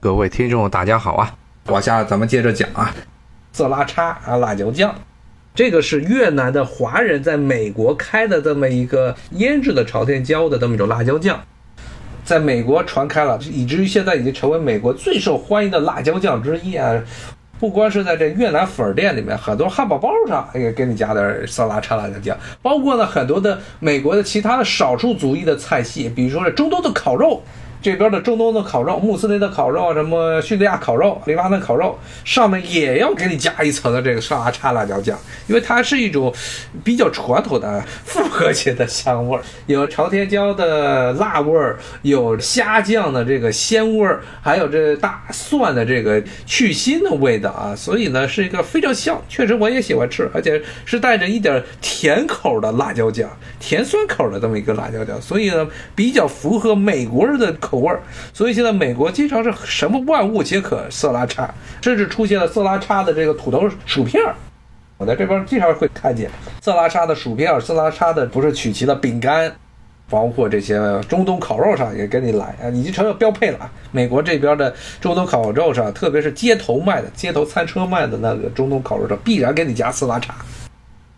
各位听众，大家好啊！往下咱们接着讲啊，色拉叉啊，辣椒酱，这个是越南的华人在美国开的这么一个腌制的朝天椒的这么一种辣椒酱，在美国传开了，以至于现在已经成为美国最受欢迎的辣椒酱之一啊。不光是在这越南粉店里面，很多汉堡包上也给你加点色拉叉辣椒酱，包括呢很多的美国的其他的少数族裔的菜系，比如说这中东的烤肉。这边的中东的烤肉、穆斯林的烤肉、什么叙利亚烤肉、黎巴嫩烤肉，上面也要给你加一层的这个沙拉叉辣椒酱，因为它是一种比较传统的复合型的香味儿，有朝天椒的辣味儿，有虾酱的这个鲜味儿，还有这大蒜的这个去腥的味道啊，所以呢是一个非常香，确实我也喜欢吃，而且是带着一点甜口的辣椒酱，甜酸口的这么一个辣椒酱，所以呢比较符合美国人的。口味儿，所以现在美国经常是什么万物皆可色拉叉，甚至出现了色拉叉的这个土豆薯片儿。我在这边经常会看见色拉叉的薯片儿，色拉叉的不是曲奇的饼干，包括这些中东烤肉上也给你来啊，已经成了标配了。美国这边的中东烤肉上，特别是街头卖的、街头餐车卖的那个中东烤肉上，必然给你加色拉叉。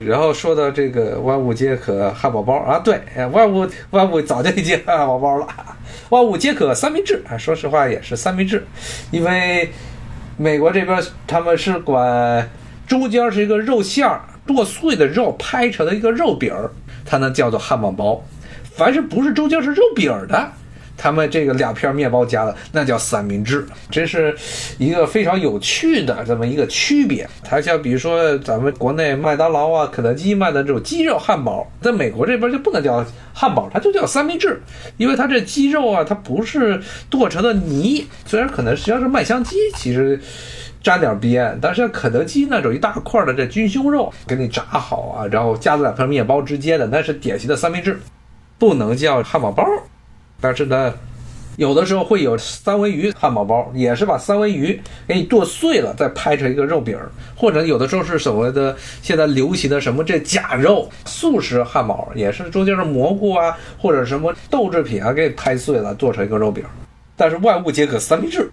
然后说到这个万物皆可汉堡包啊，对，万物万物早就已经汉堡包了。万物皆可三明治啊，说实话也是三明治，因为美国这边他们是管中间是一个肉馅儿剁碎的肉拍成的一个肉饼儿，它呢叫做汉堡包。凡是不是中间是肉饼的。他们这个两片面包夹的那叫三明治，这是一个非常有趣的这么一个区别。它像比如说咱们国内麦当劳啊、肯德基卖的这种鸡肉汉堡，在美国这边就不能叫汉堡，它就叫三明治，因为它这鸡肉啊，它不是剁成的泥，虽然可能实际上是麦香鸡，其实沾点边，但是像肯德基那种一大块的这军胸肉给你炸好啊，然后夹在两片面包之间的，那是典型的三明治，不能叫汉堡包。但是呢，有的时候会有三文鱼汉堡包，也是把三文鱼给你剁碎了，再拍成一个肉饼，或者有的时候是所谓的现在流行的什么这假肉素食汉堡，也是中间是蘑菇啊，或者什么豆制品啊，给你拍碎了做成一个肉饼。但是万物皆可三明治，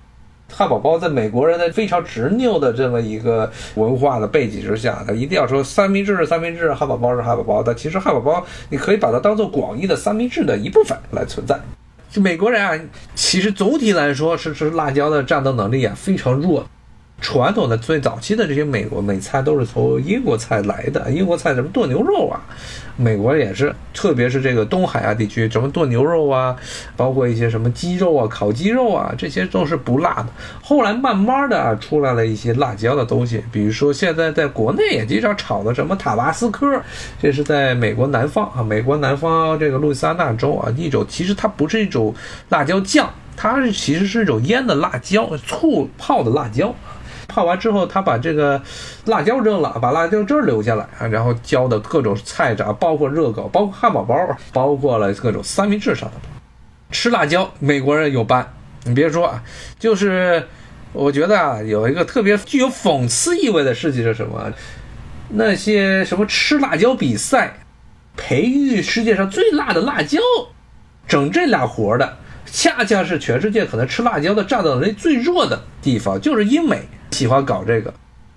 汉堡包在美国人的非常执拗的这么一个文化的背景之下，他一定要说三明治是三明治，汉堡包是汉堡包。但其实汉堡包你可以把它当做广义的三明治的一部分来存在。就美国人啊，其实总体来说是是辣椒的战斗能力啊非常弱。传统的最早期的这些美国美餐都是从英国菜来的，英国菜什么炖牛肉啊，美国也是，特别是这个东海啊地区，什么炖牛肉啊，包括一些什么鸡肉啊、烤鸡肉啊，这些都是不辣的。后来慢慢的出来了一些辣椒的东西，比如说现在在国内也经常炒的什么塔巴斯科，这是在美国南方啊，美国南方这个路易斯安那州啊一种，其实它不是一种辣椒酱，它是其实是一种腌的辣椒，醋泡的辣椒。泡完之后，他把这个辣椒扔了，把辣椒汁留下来啊，然后浇的各种菜渣，包括热狗，包括汉堡包，包括了各种三明治上的。吃辣椒，美国人有班。你别说啊，就是我觉得啊，有一个特别具有讽刺意味的事情是什么？那些什么吃辣椒比赛，培育世界上最辣的辣椒，整这俩活的，恰恰是全世界可能吃辣椒的战斗能力最弱的地方，就是英美。喜欢搞这个，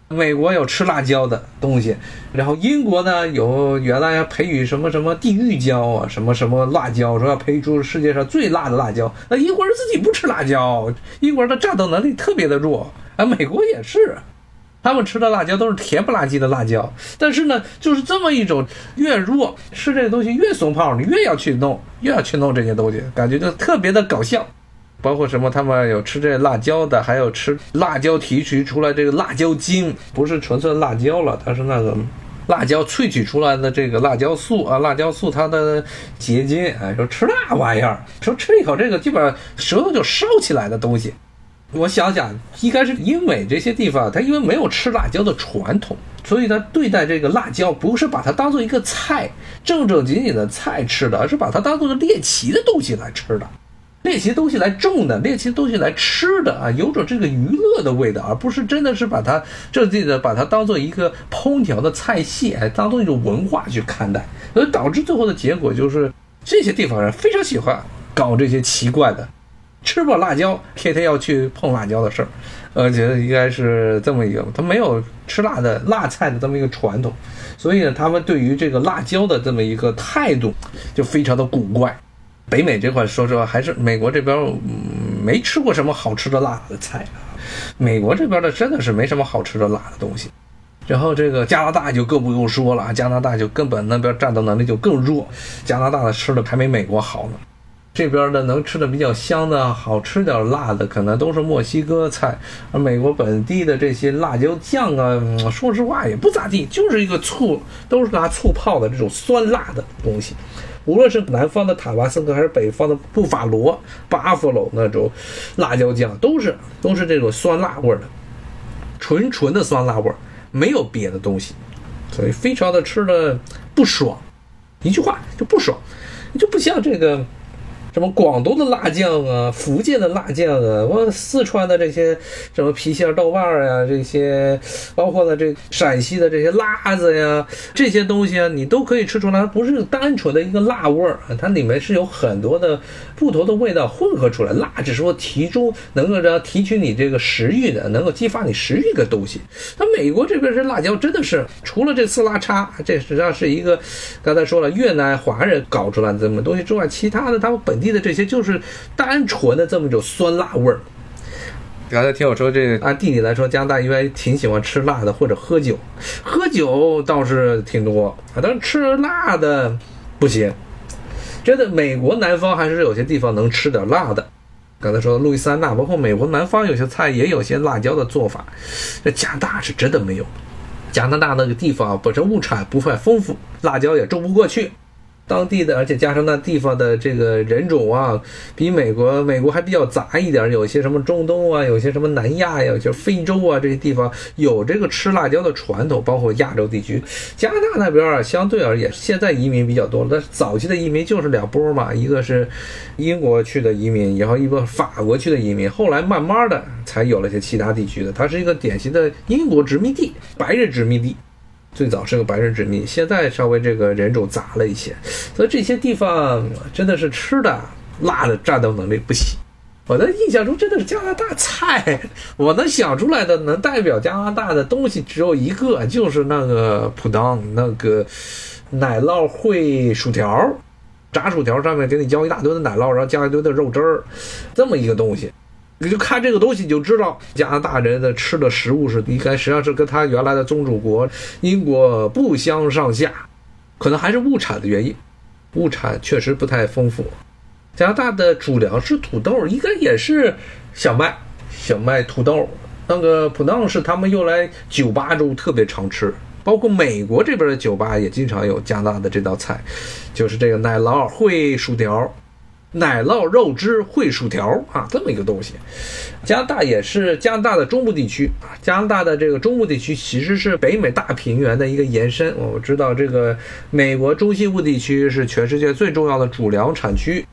美国有吃辣椒的东西，然后英国呢有原来要培育什么什么地狱椒啊，什么什么辣椒，说要培育出世界上最辣的辣椒。那英国人自己不吃辣椒，英国人的战斗能力特别的弱，啊，美国也是，他们吃的辣椒都是甜不拉几的辣椒。但是呢，就是这么一种越弱吃这个东西越松泡，你越要去弄，越要去弄这些东西，感觉就特别的搞笑。包括什么？他们有吃这辣椒的，还有吃辣椒提取出来这个辣椒精，不是纯粹辣椒了，它是那个辣椒萃取出来的这个辣椒素啊，辣椒素它的结晶。哎，说吃那玩意儿，说吃一口这个，基本上舌头就烧起来的东西。我想想，应该是英美这些地方，它因为没有吃辣椒的传统，所以它对待这个辣椒不是把它当做一个菜，正正经经的菜吃的，而是把它当做个猎奇的东西来吃的。猎奇东西来种的，猎奇东西来吃的啊，有种这个娱乐的。味道，而不是真的是把它这这个把它当做一个烹调的菜系，哎，当做一种文化去看待，所以导致最后的结果就是这些地方人非常喜欢搞这些奇怪的，吃不辣椒，天天要去碰辣椒的事儿，而且应该是这么一个，他没有吃辣的辣菜的这么一个传统，所以呢，他们对于这个辣椒的这么一个态度就非常的古怪。北美这块，说实话，还是美国这边没吃过什么好吃的辣的菜啊。美国这边的真的是没什么好吃的辣的东西。然后这个加拿大就更不用说了，加拿大就根本那边战斗能力就更弱，加拿大的吃的还没美国好呢。这边的能吃的比较香的好吃点辣的，可能都是墨西哥菜，而美国本地的这些辣椒酱啊，说实话也不咋地，就是一个醋，都是拿醋泡的这种酸辣的东西。无论是南方的塔巴斯克还是北方的布法罗、巴夫罗那种辣椒酱，都是都是这种酸辣味的，纯纯的酸辣味，没有别的东西，所以非常的吃的不爽。一句话就不爽，就不像这个。什么广东的辣酱啊，福建的辣酱啊，我四川的这些什么郫县豆瓣儿呀，这些包括了这陕西的这些辣子呀，这些东西啊，你都可以吃出来，它不是单纯的一个辣味儿，它里面是有很多的不同的味道混合出来。辣只是说提中能够让提取你这个食欲的，能够激发你食欲的东西。那美国这边这辣椒真的是除了这次拉叉，这实际上是一个刚才说了越南华人搞出来的这么东西之外，其他的他们本地的这些就是单纯的这么一种酸辣味儿。刚才听我说，这按地理来说，加拿大应该挺喜欢吃辣的或者喝酒，喝酒倒是挺多啊，但是吃辣的不行。真的，美国南方还是有些地方能吃点辣的。刚才说路易斯安那，包括美国南方有些菜也有些辣椒的做法，这加拿大是真的没有。加拿大那个地方本身物产不太丰富，辣椒也种不过去。当地的，而且加上那地方的这个人种啊，比美国美国还比较杂一点，有些什么中东啊，有些什么南亚呀，有些非洲啊这些地方有这个吃辣椒的传统，包括亚洲地区，加拿大那边啊，相对而言现在移民比较多了，但早期的移民就是两波嘛，一个是英国去的移民，然后一个法国去的移民，后来慢慢的才有了些其他地区的，它是一个典型的英国殖民地，白人殖民地。最早是个白人殖民，现在稍微这个人种杂了一些，所以这些地方真的是吃的辣的战斗能力不行。我的印象中真的是加拿大菜，我能想出来的能代表加拿大的东西只有一个，就是那个普当那个奶酪烩薯条，炸薯条上面给你浇一大堆的奶酪，然后加一堆的肉汁儿，这么一个东西。你就看这个东西，你就知道加拿大人的吃的食物是应该实际上是跟他原来的宗主国英国不相上下，可能还是物产的原因，物产确实不太丰富。加拿大的主粮是土豆，应该也是小麦、小麦、土豆。那个普朗是他们用来酒吧中特别常吃，包括美国这边的酒吧也经常有加拿大的这道菜，就是这个奶酪烩薯条。奶酪肉汁烩薯条啊，这么一个东西。加拿大也是加拿大的中部地区啊，加拿大的这个中部地区其实是北美大平原的一个延伸。我们知道，这个美国中西部地区是全世界最重要的主粮产区，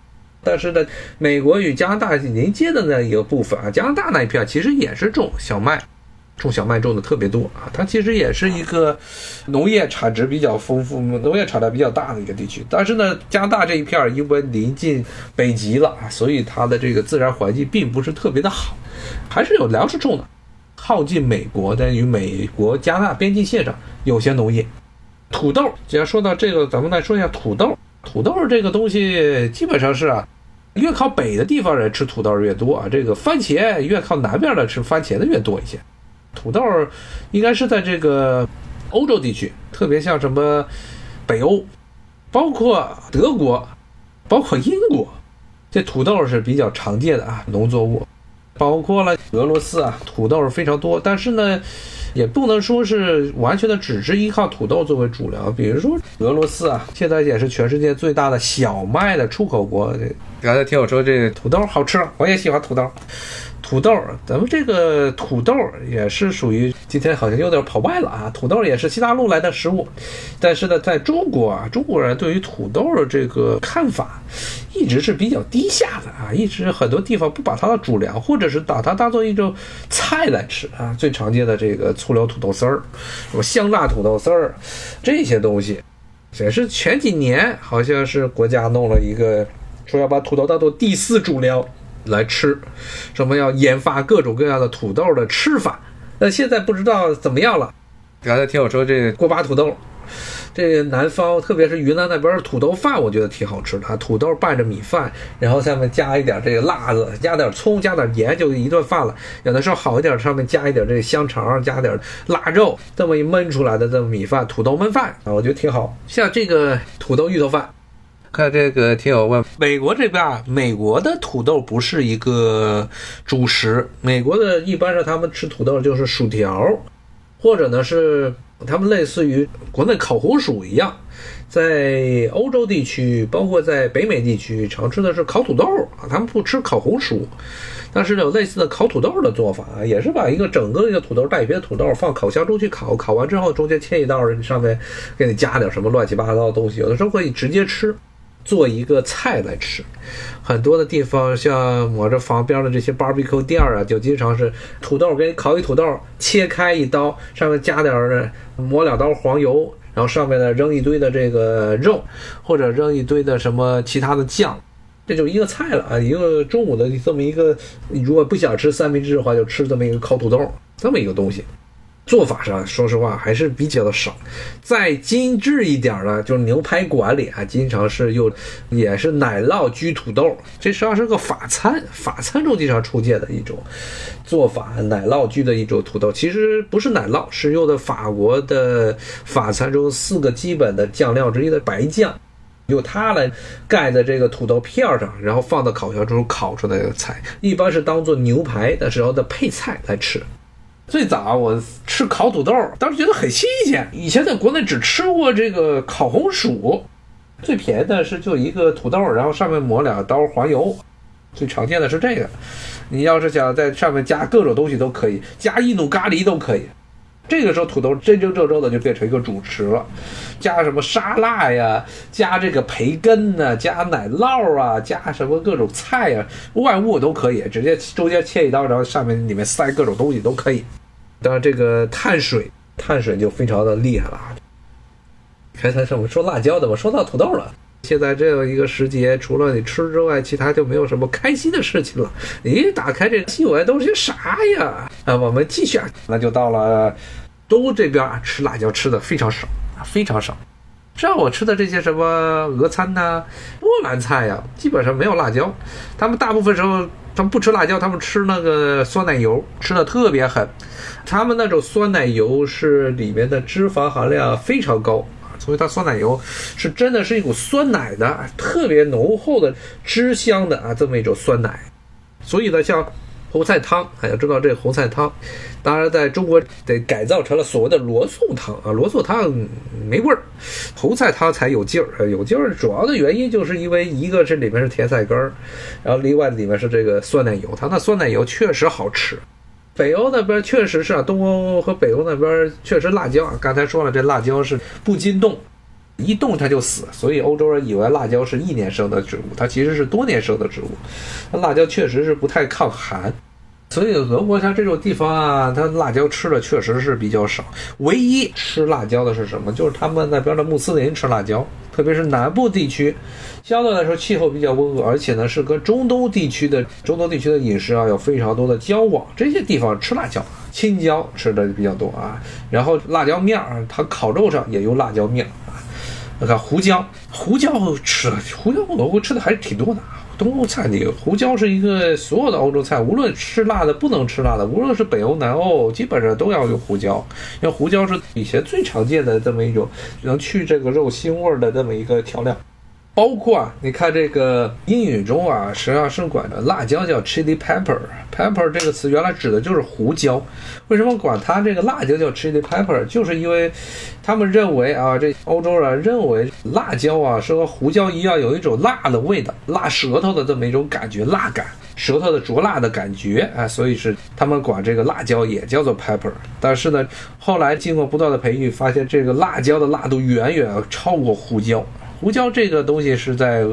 但是呢，美国与加拿大连接的那一个部分啊，加拿大那一片其实也是种小麦。种小麦种的特别多啊，它其实也是一个农业产值比较丰富、农业产量比较大的一个地区。但是呢，加拿大这一片因为临近北极了啊，所以它的这个自然环境并不是特别的好，还是有粮食种的。靠近美国的与美国加拿大边境线上有些农业，土豆。既然说到这个，咱们再说一下土豆。土豆这个东西基本上是啊，越靠北的地方人吃土豆越多啊，这个番茄越靠南边的吃番茄的越多一些。土豆应该是在这个欧洲地区，特别像什么北欧，包括德国，包括英国，这土豆是比较常见的啊农作物。包括了俄罗斯啊，土豆非常多，但是呢，也不能说是完全的只是依靠土豆作为主粮。比如说俄罗斯啊，现在也是全世界最大的小麦的出口国。刚才听我说这土豆好吃，我也喜欢土豆。土豆，咱们这个土豆也是属于今天好像有点跑歪了啊。土豆也是西大陆来的食物，但是呢，在中国啊，中国人对于土豆的这个看法一直是比较低下的啊，一直很多地方不把它的主粮，或者是把它当做一种菜来吃啊。最常见的这个醋溜土豆丝儿，什么香辣土豆丝儿，这些东西，也是前几年好像是国家弄了一个，说要把土豆当做第四主粮。来吃，什么要研发各种各样的土豆的吃法。那现在不知道怎么样了。刚才听我说这锅巴土豆。这南方，特别是云南那边的土豆饭，我觉得挺好吃的。土豆拌着米饭，然后下面加一点这个辣子，加点葱，加点盐，就一顿饭了。有的时候好一点，上面加一点这个香肠，加点腊肉，这么一焖出来的这米饭，土豆焖饭啊，我觉得挺好。像这个土豆芋头饭，看这个听友问，美国这边啊，美国的土豆不是一个主食，美国的一般上他们吃土豆就是薯条，或者呢是。他们类似于国内烤红薯一样，在欧洲地区，包括在北美地区，常吃的是烤土豆啊。他们不吃烤红薯，但是有类似的烤土豆的做法啊，也是把一个整个一个土豆带皮的土豆放烤箱中去烤，烤完之后中间切一刀，上面给你加点什么乱七八糟的东西，有的时候可以直接吃。做一个菜来吃，很多的地方像我这房边的这些 barbecue 店啊，就经常是土豆给你烤一土豆，切开一刀，上面加点儿抹两刀黄油，然后上面呢扔一堆的这个肉，或者扔一堆的什么其他的酱，这就一个菜了啊！一个中午的这么一个，如果不想吃三明治的话，就吃这么一个烤土豆，这么一个东西。做法上，说实话还是比较的少。再精致一点呢，就是牛排馆里啊，经常是用，也是奶酪焗土豆。这实际上是个法餐，法餐中经常出现的一种做法，奶酪焗的一种土豆。其实不是奶酪，是用的法国的法餐中四个基本的酱料之一的白酱，用它来盖在这个土豆片上，然后放到烤箱中烤出来的菜，一般是当做牛排的时候的配菜来吃。最早我吃烤土豆，当时觉得很新鲜。以前在国内只吃过这个烤红薯，最便宜的是就一个土豆，然后上面抹两刀黄油，最常见的是这个。你要是想在上面加各种东西都可以，加印度咖喱都可以。这个时候土豆真真正正的就变成一个主食了，加什么沙拉呀，加这个培根呢，加奶酪啊，加什么各种菜呀，万物都可以，直接中间切一刀，然后上面里面塞各种东西都可以。当然，这个碳水，碳水就非常的厉害了。刚才是我们说辣椒的，我说到土豆了。现在这样一个时节，除了你吃之外，其他就没有什么开心的事情了。咦，打开这新闻都是些啥呀？啊，我们继续啊，那就到了东这边吃辣椒吃的非常少啊，非常少。像我吃的这些什么俄餐呐、波兰菜呀，基本上没有辣椒。他们大部分时候他们不吃辣椒，他们吃那个酸奶油，吃的特别狠。他们那种酸奶油是里面的脂肪含量非常高啊，所以它酸奶油是真的是一股酸奶的，特别浓厚的汁香的啊，这么一种酸奶。所以呢，像。红菜汤，哎，要知道这个红菜汤，当然在中国得改造成了所谓的罗宋汤啊。罗宋汤没味儿，红菜汤才有劲儿。有劲儿主要的原因就是因为一个是里面是甜菜根儿，然后另外里面是这个酸奶油，它那酸奶油确实好吃。北欧那边确实是啊，东欧和北欧那边确实辣椒啊。刚才说了，这辣椒是不经冻，一冻它就死，所以欧洲人以为辣椒是一年生的植物，它其实是多年生的植物。那辣椒确实是不太抗寒。所以俄国像这种地方啊，它辣椒吃的确实是比较少。唯一吃辣椒的是什么？就是他们那边的穆斯林吃辣椒，特别是南部地区，相对来说气候比较温和，而且呢是跟中东地区的中东地区的饮食啊有非常多的交往。这些地方吃辣椒，青椒吃的比较多啊。然后辣椒面儿，它烤肉上也用辣椒面啊。那看胡椒，胡椒吃胡椒我我吃的还是挺多的。东欧菜里胡椒是一个所有的欧洲菜，无论吃辣的不能吃辣的，无论是北欧南欧，基本上都要用胡椒，因为胡椒是以前最常见的这么一种能去这个肉腥味的这么一个调料。包括啊，你看这个英语中啊，实际上是管的辣椒叫 chili pepper，pepper 这个词原来指的就是胡椒。为什么管它这个辣椒叫 chili pepper？就是因为他们认为啊，这欧洲人认为辣椒啊是和胡椒一样有一种辣的味道，辣舌头的这么一种感觉，辣感，舌头的灼辣的感觉啊，所以是他们管这个辣椒也叫做 pepper。但是呢，后来经过不断的培育，发现这个辣椒的辣度远远超过胡椒。胡椒这个东西是在，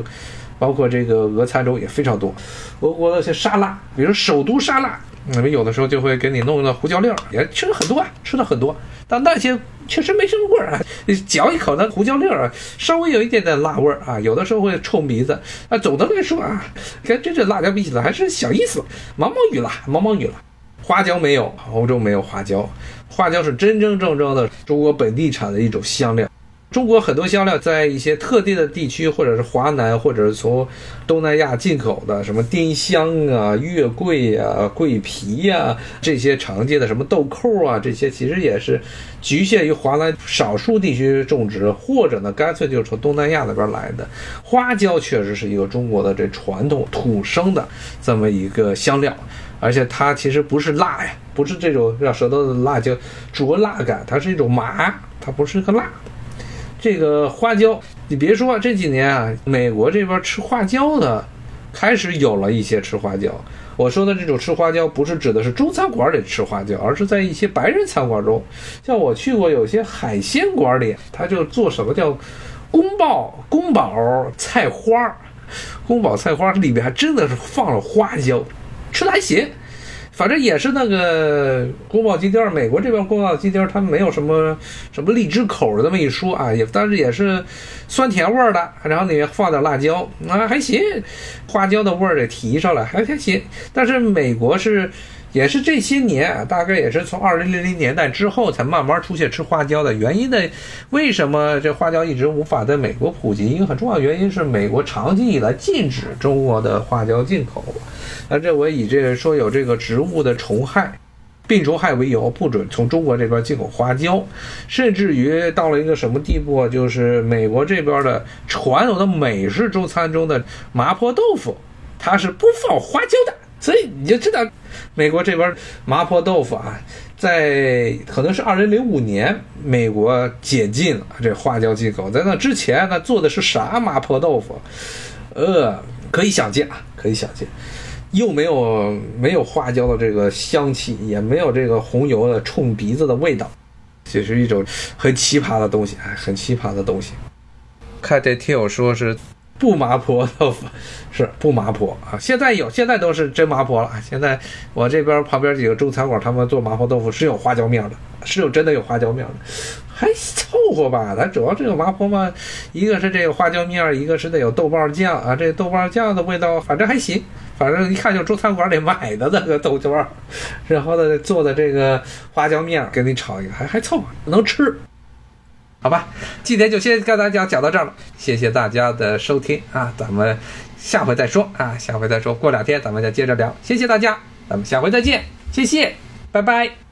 包括这个俄餐中也非常多。俄国的些沙拉，比如首都沙拉，你们有的时候就会给你弄个胡椒粒儿，也吃的很多啊，吃的很多。但那些确实没什么味儿啊，嚼一口那胡椒粒儿啊稍微有一点点辣味儿啊，有的时候会臭鼻子啊。总的来说啊，跟真正辣椒比起来还是小意思，毛毛雨了，毛毛雨了。花椒没有，欧洲没有花椒，花椒是真真正正的中国本地产的一种香料。中国很多香料在一些特定的地区，或者是华南，或者是从东南亚进口的，什么丁香啊、月桂啊、桂皮呀，这些常见的什么豆蔻啊，这些其实也是局限于华南少数地区种植，或者呢，干脆就是从东南亚那边来的。花椒确实是一个中国的这传统土生的这么一个香料，而且它其实不是辣呀，不是这种让舌头的辣椒灼辣感，它是一种麻，它不是个辣。这个花椒，你别说啊这几年啊，美国这边吃花椒的，开始有了一些吃花椒。我说的这种吃花椒，不是指的是中餐馆里吃花椒，而是在一些白人餐馆中，像我去过有些海鲜馆里，他就做什么叫宫保宫保菜花，宫保菜花里面还真的是放了花椒，吃的还行。反正也是那个宫保鸡丁，美国这边宫保鸡丁，它没有什么什么荔枝口的这么一说啊，也但是也是酸甜味的，然后里面放点辣椒啊，还行，花椒的味儿也提上来，还还行。但是美国是也是这些年，大概也是从二零零零年代之后才慢慢出现吃花椒的原因呢？为什么这花椒一直无法在美国普及？一个很重要原因是美国长期以来禁止中国的花椒进口。那这我以这个说有这个植物的虫害、病虫害为由，不准从中国这边进口花椒，甚至于到了一个什么地步啊？就是美国这边的传统的美式中餐中的麻婆豆腐，它是不放花椒的。所以你就知道，美国这边麻婆豆腐啊，在可能是二零零五年，美国解禁了这花椒进口，在那之前，那做的是啥麻婆豆腐？呃，可以想见啊，可以想见。又没有没有花椒的这个香气，也没有这个红油的冲鼻子的味道，这是一种很奇葩的东西，哎，很奇葩的东西。看这听友说是不麻婆豆腐，是不麻婆啊。现在有，现在都是真麻婆了。现在我这边旁边几个中餐馆，他们做麻婆豆腐是有花椒面的，是有真的有花椒面的，还凑合吧。咱主要这个麻婆嘛，一个是这个花椒面，一个是得有豆瓣酱啊，这豆瓣酱的味道反正还行。反正一看就中餐馆里买的那个豆角儿，然后呢做的这个花椒面给你炒一个，还还凑合，能吃，好吧？今天就先跟大家讲到这儿了，谢谢大家的收听啊，咱们下回再说啊，下回再说过两天咱们再接着聊，谢谢大家，咱们下回再见，谢谢，拜拜。